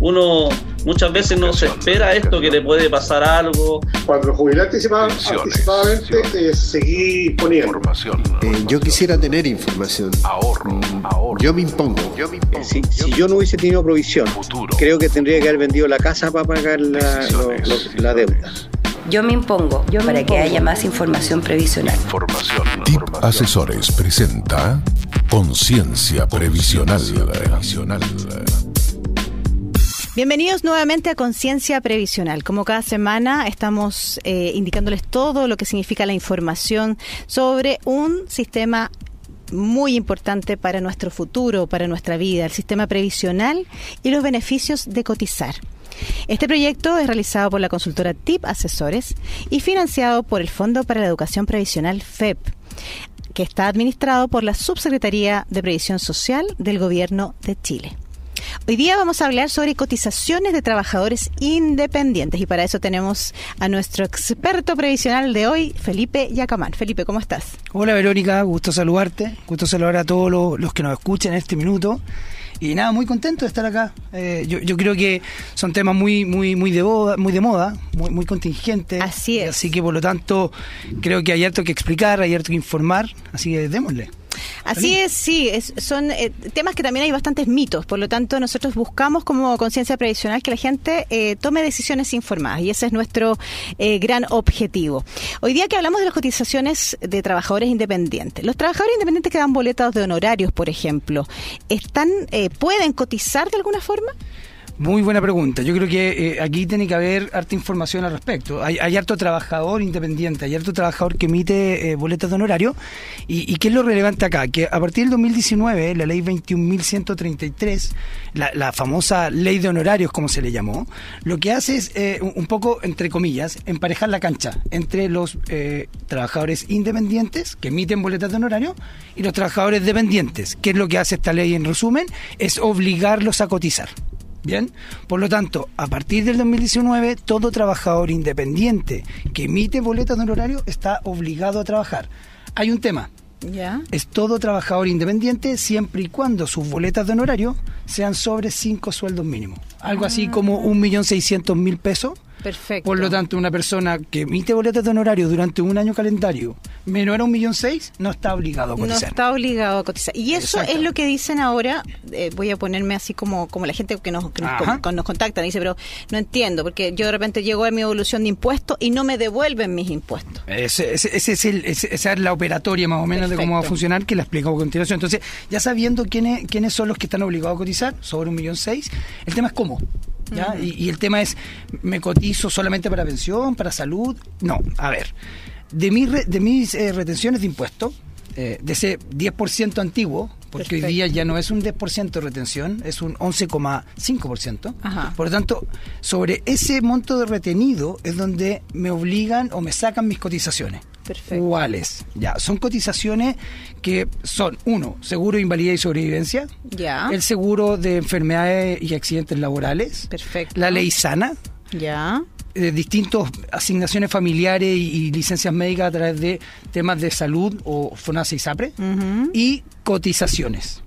uno muchas veces no se espera esto, que le puede pasar algo. Cuando jubilé anticipadamente, eh, seguí poniendo. Eh, yo quisiera tener información. Ahorro, mm, ahorro. Yo me impongo. Yo me impongo. Si, si, yo no hubiese tenido provisión, creo que tendría que haber vendido la casa para pagar la, la deuda. Yo me impongo yo para que haya más información previsional. Información. TIP Asesores presenta Conciencia Previsional. Previsional. Bienvenidos nuevamente a Conciencia Previsional. Como cada semana estamos eh, indicándoles todo lo que significa la información sobre un sistema muy importante para nuestro futuro, para nuestra vida, el sistema previsional y los beneficios de cotizar. Este proyecto es realizado por la consultora TIP Asesores y financiado por el Fondo para la Educación Previsional FEP, que está administrado por la Subsecretaría de Previsión Social del Gobierno de Chile. Hoy día vamos a hablar sobre cotizaciones de trabajadores independientes y para eso tenemos a nuestro experto previsional de hoy, Felipe Yacamán. Felipe, ¿cómo estás? Hola Verónica, gusto saludarte, gusto saludar a todos los, que nos escuchan en este minuto. Y nada, muy contento de estar acá. Eh, yo, creo que son temas muy, muy, muy de moda, muy de moda, muy, muy contingentes. Así es. Así que por lo tanto, creo que hay harto que explicar, hay harto que informar, así que démosle. Así es, sí, son eh, temas que también hay bastantes mitos, por lo tanto nosotros buscamos como conciencia previsional que la gente eh, tome decisiones informadas y ese es nuestro eh, gran objetivo. Hoy día que hablamos de las cotizaciones de trabajadores independientes, los trabajadores independientes que dan boletas de honorarios, por ejemplo, están pueden cotizar de alguna forma? Muy buena pregunta. Yo creo que eh, aquí tiene que haber harta información al respecto. Hay, harto trabajador independiente, hay harto trabajador que emite eh, boletas de honorario. Y, qué es lo relevante acá? Que a partir del 2019, la ley 21.133, la, la famosa ley de honorarios, como se le llamó, lo que hace es, eh, un poco, entre comillas, emparejar la cancha entre los trabajadores independientes que emiten boletas de honorario y los trabajadores dependientes. ¿Qué es lo que hace esta ley en resumen? Es obligarlos a cotizar. Bien, por lo tanto, a partir del 2019, todo trabajador independiente que emite boletas de honorario está obligado a trabajar. Hay un tema. ¿Ya? Es todo trabajador independiente siempre y cuando sus boletas de honorario sean sobre cinco sueldos mínimos. Algo así ah. como un millón seiscientos mil pesos Perfecto. Por lo tanto, una persona que emite boletas de honorario durante un año calendario menor a un millón seis no está obligado a cotizar. No está obligado a cotizar. Y eso es lo que dicen ahora. Eh, voy a ponerme así como, como la gente que nos, que nos, contacta. Dice, pero no entiendo, porque yo de repente llego a mi evolución de impuestos y no me devuelven mis impuestos. Ese, es el, esa es la operatoria más o menos de cómo va a funcionar, que la explico a continuación. Entonces, ya sabiendo quiénes, quiénes son los que están obligados a cotizar, sobre un millón seis, el tema es cómo y, el tema es, ¿me cotizo solamente para pensión, para salud? No, a ver, de, mi de mis eh, retenciones de impuestos, eh, de ese 10% antiguo, porque hoy día ya no es un 10% de retención, es un 11,5%. Por lo tanto, sobre ese monto de retenido es donde me obligan o me sacan mis cotizaciones. Perfecto. ¿Cuáles? Ya, son cotizaciones que son, uno, seguro de invalidez y sobrevivencia. Ya. El seguro de enfermedades y accidentes laborales. Perfecto. La ley sana. Ya. Eh, distintas asignaciones familiares y, licencias médicas a través de temas de salud o FONASA y SAPRE. Y cotizaciones.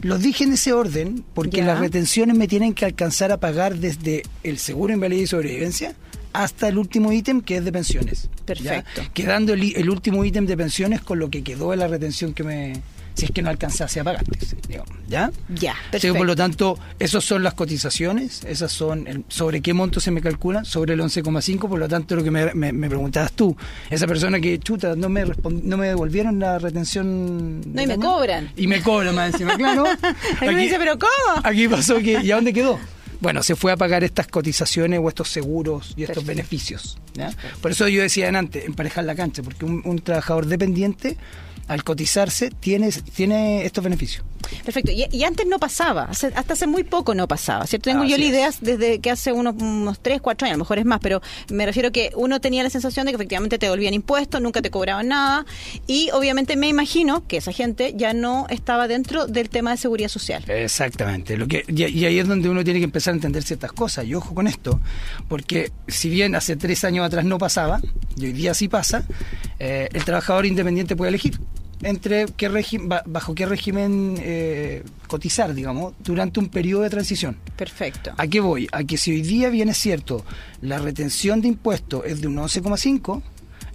Los dije en ese orden porque las retenciones me tienen que alcanzar a pagar desde el seguro de invalidez y sobrevivencia hasta el último ítem que es de pensiones. Perfecto. Quedando el, último ítem de pensiones con lo que quedó de la retención que me, si es que no alcanzase a pagar, ¿ya? Ya, perfecto. por lo tanto, esas son las cotizaciones, esas son, sobre qué monto se me calcula, sobre el 11,5, por lo tanto, lo que me, me, preguntabas tú, esa persona que, chuta, no me no me devolvieron la retención... No, y me cobran. Y me cobran más encima, claro. aquí, me dice, pero ¿cómo? Aquí pasó que, ¿y a dónde quedó? Bueno, se fue a pagar estas cotizaciones o estos seguros y estos beneficios. Por eso yo decía antes, emparejar la cancha, porque un trabajador dependiente al cotizarse tiene, tiene estos beneficios. Perfecto. Y, antes no pasaba, hasta hace muy poco no pasaba, ¿cierto? Tengo yo la idea desde que hace unos, unos 3, 4 años, a lo mejor es más, pero me refiero que uno tenía la sensación de que efectivamente te devolvían impuestos, nunca te cobraban nada y obviamente me imagino que esa gente ya no estaba dentro del tema de seguridad social. Exactamente. Lo que, y, ahí es donde uno tiene que empezar a entender ciertas cosas. Y ojo con esto, porque si bien hace tres años atrás no pasaba, y hoy día sí pasa, eh, el trabajador independiente puede elegir. Entre qué régimen, bajo qué régimen eh, cotizar, digamos, durante un periodo de transición. Perfecto. ¿A qué voy? A que si hoy día viene cierto, la retención de impuestos es de un 11,5,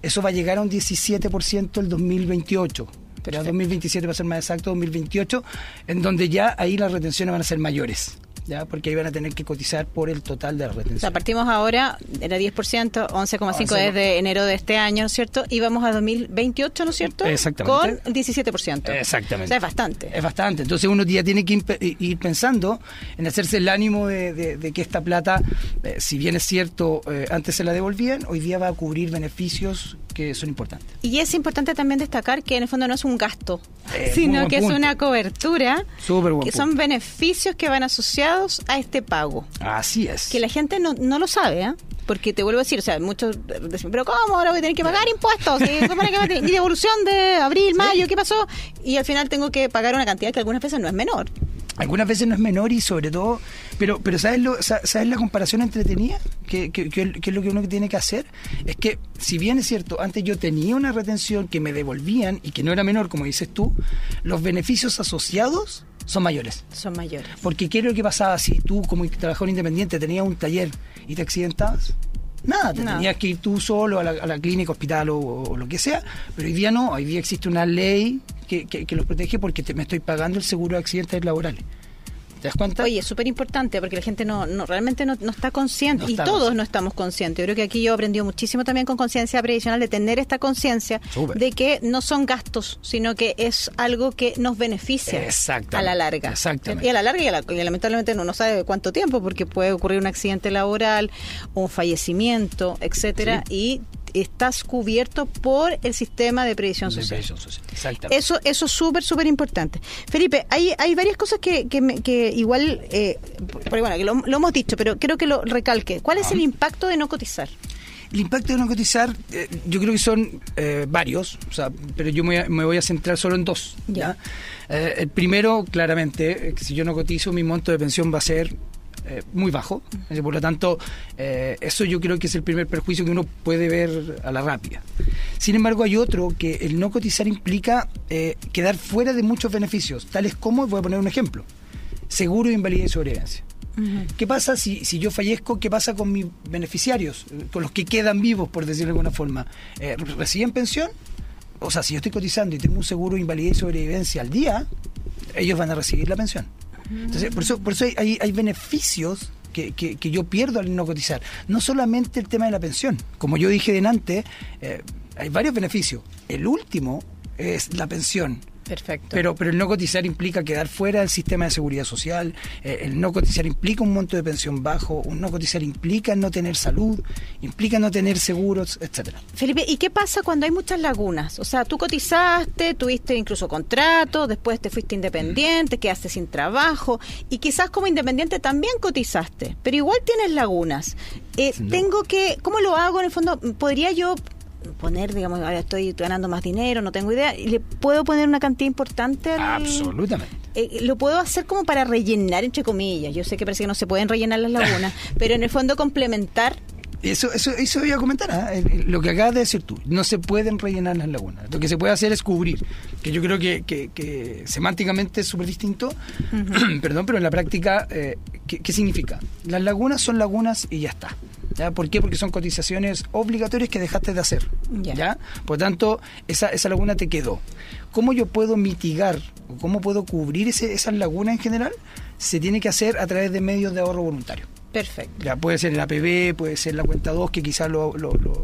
eso va a llegar a un 17% el 2028. Pero 2027 va a ser más exacto, 2028, en donde ya ahí las retenciones van a ser mayores. ¿Ya? porque ahí van a tener que cotizar por el total de la retención. O sea, partimos ahora, era 10%, 11,5% desde enero de este año, ¿no es cierto? Y vamos a 2028, ¿no es cierto? Exactamente. Con 17%. Exactamente. O sea, es bastante. Es bastante. Entonces uno ya tiene que ir pensando en hacerse el ánimo de, que esta plata, eh, si bien es cierto, eh, antes se la devolvían, hoy día va a cubrir beneficios que son importantes. Y es importante también destacar que en el fondo no es un gasto, eh, sino que es una cobertura, que son beneficios que van asociados a este pago. Así es. Que la gente no, no lo sabe, ¿eh? porque te vuelvo a decir, o sea, muchos dicen, pero ¿cómo ahora voy a tener que pagar impuestos? ¿Y, devolución de abril, mayo? ¿Qué pasó? Y al final tengo que pagar una cantidad que algunas veces no es menor algunas veces no es menor y sobre todo, pero pero ¿sabes, lo, ¿sabes la comparación entretenida? ¿Qué que, es lo que uno tiene que hacer? Es que, si bien es cierto, antes yo tenía una retención que me devolvían y que no era menor, como dices tú, los beneficios asociados son mayores. Son mayores. Porque ¿qué es lo que pasaba si tú, como trabajador independiente, tenías un taller y te accidentabas? Nada, te tenías que ir tú solo a la, clínica, hospital o, lo que sea, pero hoy día no, hoy día existe una ley que, que, los protege porque te, me estoy pagando el seguro de accidentes laborales. ¿Te das cuenta? Oye, es súper importante porque la gente no, no realmente no, está consciente y todos no estamos conscientes. Yo creo que aquí yo he aprendido muchísimo también con conciencia previsional de tener esta conciencia de que no son gastos, sino que es algo que nos beneficia a la larga. Exactamente. Y a la larga y, lamentablemente no, no sabe cuánto tiempo porque puede ocurrir un accidente laboral, un fallecimiento, etcétera, y estás cubierto por el sistema de previsión social. Eso, eso es súper, súper importante. Felipe, hay, hay varias cosas que, que, igual, eh, bueno, que lo, hemos dicho, pero creo que lo recalque. ¿Cuál es el impacto de no cotizar? El impacto de no cotizar, eh, yo creo que son eh, varios, o sea, pero yo me, voy a centrar solo en dos. ¿ya? el primero, claramente, si yo no cotizo, mi monto de pensión va a ser eh, muy bajo. Por lo tanto, eh, eso yo creo que es el primer perjuicio que uno puede ver a la rápida. Sin embargo, hay otro que el no cotizar implica eh, quedar fuera de muchos beneficios, tales como, voy a poner un ejemplo, seguro de invalidez y sobrevivencia. ¿Qué pasa si, si yo fallezco? ¿Qué pasa con mis beneficiarios? Con los que quedan vivos, por decirlo de alguna forma. ¿Reciben pensión? O sea, si yo estoy cotizando y tengo un seguro de invalidez y sobrevivencia al día, ellos van a recibir la pensión. Entonces, por eso, por eso hay, hay, beneficios que, que, yo pierdo al no cotizar. No solamente el tema de la pensión. Como yo dije delante, eh, hay varios beneficios. El último es la pensión. Perfecto. Pero, pero el no cotizar implica quedar fuera del sistema de seguridad social, eh, el no cotizar implica un monto de pensión bajo, un no cotizar implica no tener salud, implica no tener seguros, etcétera. Felipe, ¿y qué pasa cuando hay muchas lagunas? O sea, tú cotizaste, tuviste incluso contrato, después te fuiste independiente, quedaste sin trabajo y quizás como independiente también cotizaste, pero igual tienes lagunas. Eh, tengo que, ¿cómo lo hago? En el fondo, ¿podría yo poner, digamos, ahora estoy ganando más dinero, no tengo idea, y le puedo poner una cantidad importante Absolutamente. Eh, lo puedo hacer como para rellenar, entre comillas. Yo sé que parece que no se pueden rellenar las lagunas, pero en el fondo complementar eso, eso, eso voy a comentar, ¿ah? lo que acabas de decir tú, no se pueden rellenar las lagunas, lo que se puede hacer es cubrir, que yo creo que, que, semánticamente es súper distinto, perdón, pero en la práctica, eh, ¿qué, significa? Las lagunas son lagunas y ya está. ¿Ya? ¿Por qué? Porque son cotizaciones obligatorias que dejaste de hacer. ¿ya? Por tanto, esa, esa laguna te quedó. ¿Cómo yo puedo mitigar o cómo puedo cubrir ese, esas lagunas en general? Se tiene que hacer a través de medios de ahorro voluntario. Perfecto. Ya puede ser el APB, puede ser la cuenta 2, que quizás lo,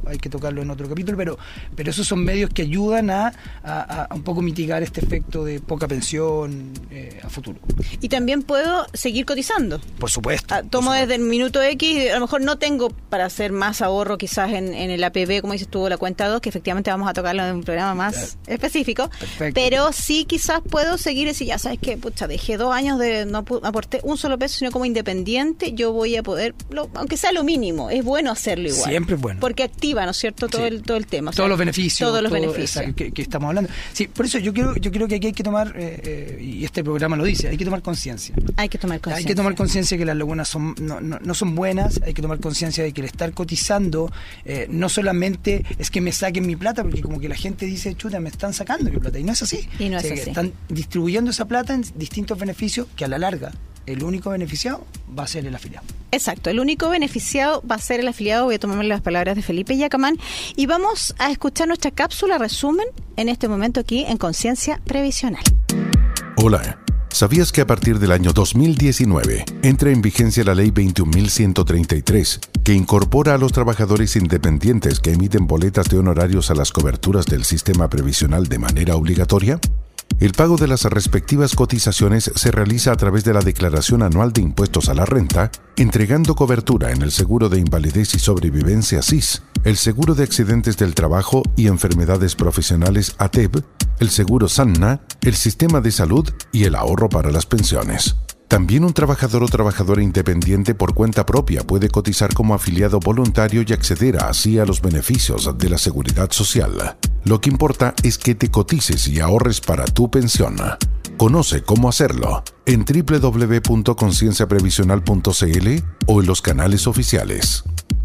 hay que tocarlo en otro capítulo, pero, pero esos son medios que ayudan a, a, un poco mitigar este efecto de poca pensión eh, a futuro. Y también puedo seguir cotizando. Por supuesto. Ah, tomo desde el minuto X, a lo mejor no tengo para hacer más ahorro quizás en, el APB, como dices tú, la cuenta 2, que efectivamente vamos a tocarlo en un programa más específico. Perfecto. Pero sí quizás puedo seguir y decir, ya sabes que, pucha, dejé dos años de no aporté un solo peso, sino como independiente, yo voy a de poder, aunque sea lo mínimo, es bueno hacerlo igual. Siempre es bueno. Porque activa, ¿no es cierto?, todo, el, todo el tema. todos los beneficios. Todos los beneficios. que, estamos hablando. Sí, por eso yo creo, yo creo que aquí hay que tomar, eh, eh, y este programa lo dice, hay que tomar conciencia. Hay que tomar conciencia. Hay que tomar conciencia que las lagunas son, no, no, son buenas, hay que tomar conciencia de que el estar cotizando eh, no solamente es que me saquen mi plata, porque como que la gente dice, chuta, me están sacando mi plata, y no es así. Y no es así. Están distribuyendo esa plata en distintos beneficios que a la larga el único beneficiado va a ser el afiliado. Exacto, el único beneficiado va a ser el afiliado. Voy a tomarme las palabras de Felipe Yacamán y vamos a escuchar nuestra cápsula resumen en este momento aquí en Conciencia Previsional. Hola. ¿Sabías que a partir del año 2019 entra en vigencia la ley 21.133, que incorpora a los trabajadores independientes que emiten boletas de honorarios a las coberturas del sistema previsional de manera obligatoria? El pago de las respectivas cotizaciones se realiza a través de la Declaración Anual de Impuestos a la Renta, entregando cobertura en el Seguro de Invalidez y Sobrevivencia SIS, el Seguro de Accidentes del Trabajo y Enfermedades Profesionales ATEB, el Seguro SANNA, el Sistema de Salud y el ahorro para las pensiones. También un trabajador o trabajadora independiente por cuenta propia puede cotizar como afiliado voluntario y acceder así a los beneficios de la seguridad social. Lo que importa es que te cotices y ahorres para tu pensión. Conoce cómo hacerlo en www.concienciaprevisional.cl o en los canales oficiales.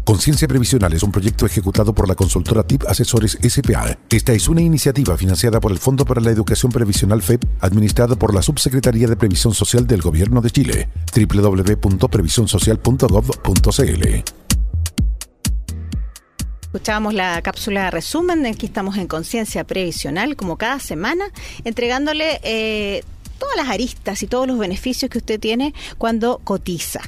Conciencia Previsional es un proyecto ejecutado por la consultora TIP Asesores SPA. Esta es una iniciativa financiada por el Fondo para la Educación Previsional FEP, administrada por la Subsecretaría de Previsión Social del Gobierno de Chile. www.previsionsocial.gov.cl Escuchábamos la cápsula resumen, aquí estamos en Conciencia Previsional, como cada semana, entregándole eh, todas las aristas y todos los beneficios que usted tiene cuando cotiza.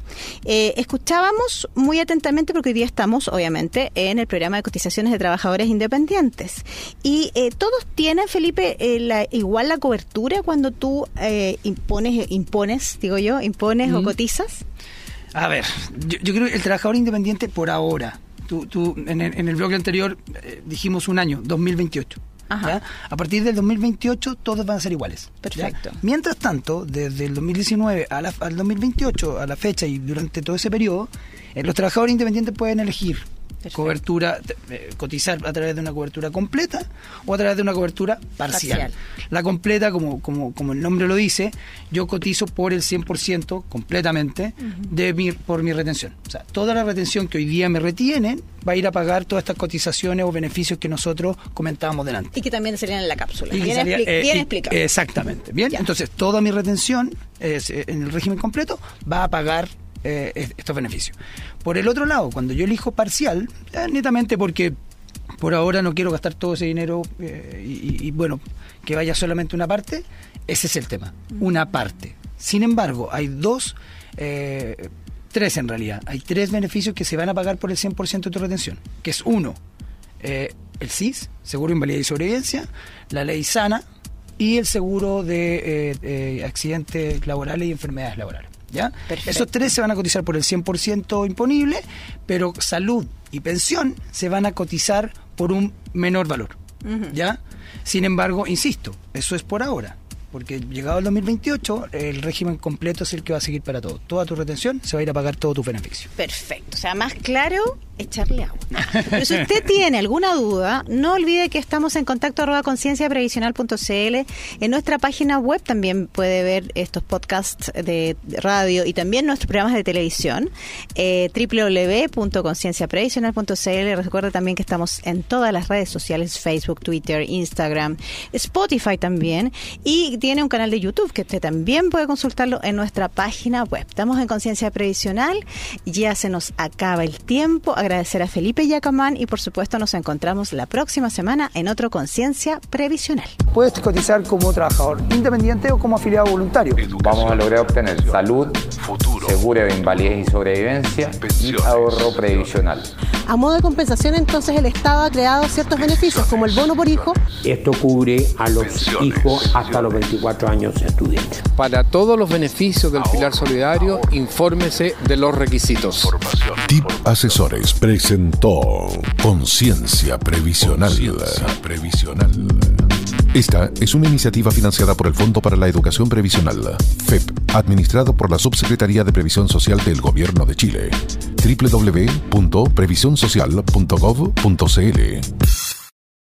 Eh, escuchábamos muy atentamente porque hoy día estamos, obviamente, en el programa de cotizaciones de trabajadores independientes. Y eh, todos tienen, Felipe, eh, igual la cobertura cuando tú impones, impones, digo yo, impones o cotizas. A ver, yo, creo que el trabajador independiente por ahora, tú, tú en, el, en el bloque anterior dijimos un año, 2028. A partir del 2028 todos van a ser iguales. Perfecto. Mientras tanto, desde el 2019 a al 2028, a la fecha y durante todo ese periodo, eh, los trabajadores independientes pueden elegir cobertura, eh, cotizar a través de una cobertura completa o a través de una cobertura parcial. La completa, como, como, como el nombre lo dice, yo cotizo por el 100% completamente de mi, por mi retención. O sea, toda la retención que hoy día me retienen va a ir a pagar todas estas cotizaciones o beneficios que nosotros comentábamos delante. Y que también serían en la cápsula. bien, eh, explicado. Exactamente. Bien, entonces toda mi retención eh, en el régimen completo va a pagar eh, estos beneficios. Por el otro lado, cuando yo elijo parcial, netamente porque por ahora no quiero gastar todo ese dinero eh, y, bueno, que vaya solamente una parte, ese es el tema, una parte. Sin embargo, hay dos, eh, tres en realidad, hay tres beneficios que se van a pagar por el 100% de tu retención, que es uno, el SIS, Seguro de Invalidez y Sobrevivencia, la ley SANA y el seguro de accidentes laborales y enfermedades laborales. ¿Ya? Esos tres se van a cotizar por el 100% imponible, pero salud y pensión se van a cotizar por un menor valor, ¿ya? Sin embargo, insisto, eso es por ahora porque llegado el 2028 el régimen completo es el que va a seguir para todo. Toda tu retención se va a ir a pagar todo tu beneficio. Perfecto, o sea, más claro, echarle agua. Pero si usted tiene alguna duda, no olvide que estamos en contacto arroba concienciaprevisional.cl. En nuestra página web también puede ver estos podcasts de radio y también nuestros programas de televisión, eh, www.concienciaprevisional.cl. Recuerda también que estamos en todas las redes sociales, Facebook, Twitter, Instagram, Spotify también, y tiene un canal de YouTube que usted también puede consultarlo en nuestra página web. Estamos en Conciencia Previsional, ya se nos acaba el tiempo. Agradecer a Felipe Yacamán y por supuesto nos encontramos la próxima semana en otro Conciencia Previsional. Puedes cotizar como trabajador independiente o como afiliado voluntario. Vamos a lograr obtener salud, Futuro. seguro de invalidez y sobrevivencia y ahorro previsional. A modo de compensación, entonces, el Estado ha creado ciertos beneficios, como el bono por hijo. Esto cubre a los hijos hasta los 24 años estudiantes. Para todos los beneficios del pilar solidario, infórmese de los requisitos. TIP Asesores presentó Conciencia Previsional. Conciencia Previsional. Esta es una iniciativa financiada por el Fondo para la Educación Previsional, FEP, administrado por la Subsecretaría de Previsión Social del Gobierno de Chile. www.previsionsocial.gov.cl